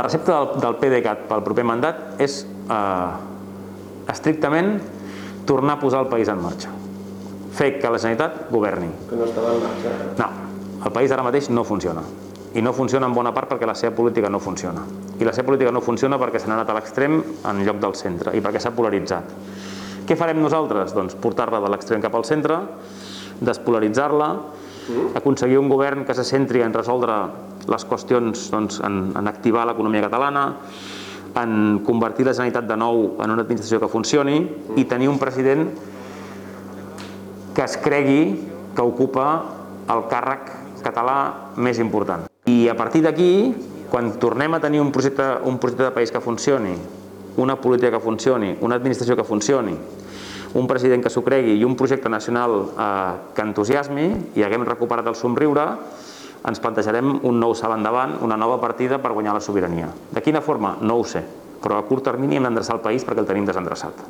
La recepta del, del PDeCAT pel proper mandat és eh, estrictament tornar a posar el país en marxa. Fer que la Generalitat governi. Que no estava en marxa. No, el país ara mateix no funciona. I no funciona en bona part perquè la seva política no funciona. I la seva política no funciona perquè se n'ha anat a l'extrem en lloc del centre i perquè s'ha polaritzat. Què farem nosaltres? Doncs portar-la de l'extrem cap al centre, despolaritzar-la, aconseguir un govern que se centri en resoldre les qüestions, doncs, en, en activar l'economia catalana, en convertir la Generalitat de nou en una administració que funcioni i tenir un president que es cregui que ocupa el càrrec català més important. I a partir d'aquí, quan tornem a tenir un projecte, un projecte de país que funcioni, una política que funcioni, una administració que funcioni, un president que s'ho cregui i un projecte nacional eh, que entusiasmi i haguem recuperat el somriure, ens plantejarem un nou salt endavant, una nova partida per guanyar la sobirania. De quina forma? No ho sé, però a curt termini hem d'endreçar el país perquè el tenim desendreçat.